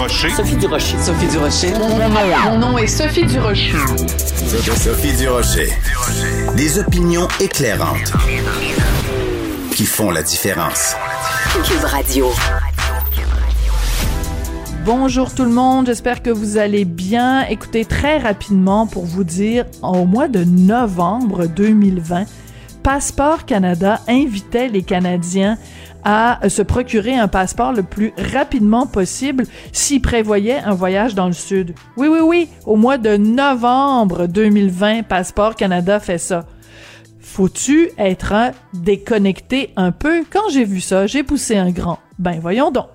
Durocher. Sophie Durocher. Sophie Durocher. Mon nom est Sophie Durocher. Sophie Durocher. Des opinions éclairantes qui font la différence. Cube Radio. Bonjour tout le monde, j'espère que vous allez bien. Écoutez très rapidement pour vous dire, au mois de novembre 2020, Passeport Canada invitait les Canadiens à se procurer un passeport le plus rapidement possible s'ils prévoyaient un voyage dans le sud. Oui, oui, oui, au mois de novembre 2020, Passeport Canada fait ça. Faut-tu être déconnecté un peu? Quand j'ai vu ça, j'ai poussé un grand. Ben voyons donc.